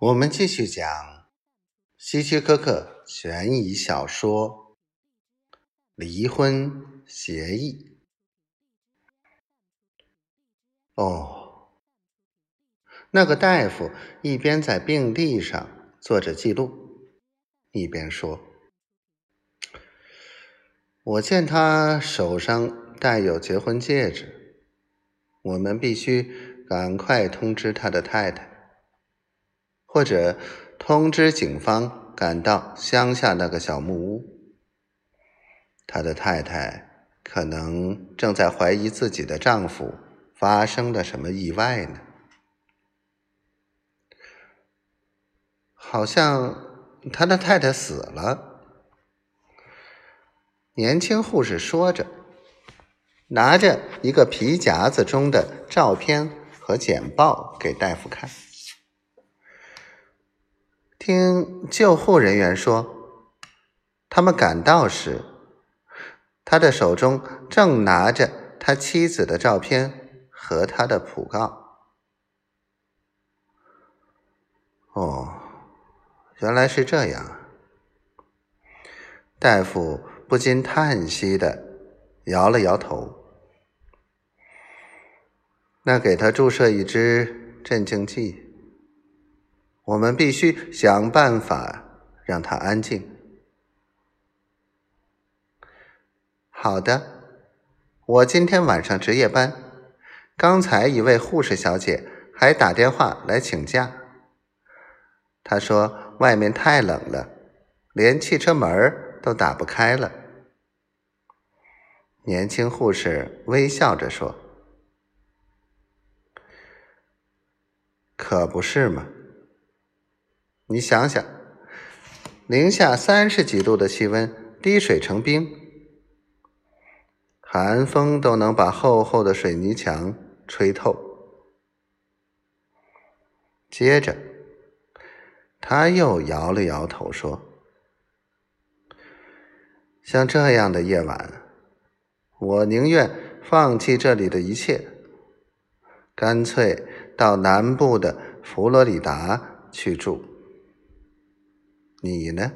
我们继续讲希区柯克悬疑小说《离婚协议》。哦，那个大夫一边在病历上做着记录，一边说：“我见他手上戴有结婚戒指，我们必须赶快通知他的太太。”或者通知警方赶到乡下那个小木屋。他的太太可能正在怀疑自己的丈夫发生了什么意外呢？好像他的太太死了。年轻护士说着，拿着一个皮夹子中的照片和简报给大夫看。听救护人员说，他们赶到时，他的手中正拿着他妻子的照片和他的讣告。哦，原来是这样。大夫不禁叹息的摇了摇头。那给他注射一支镇静剂。我们必须想办法让他安静。好的，我今天晚上值夜班。刚才一位护士小姐还打电话来请假。她说外面太冷了，连汽车门都打不开了。年轻护士微笑着说：“可不是嘛。”你想想，零下三十几度的气温，滴水成冰，寒风都能把厚厚的水泥墙吹透。接着，他又摇了摇头说：“像这样的夜晚，我宁愿放弃这里的一切，干脆到南部的佛罗里达去住。”你呢？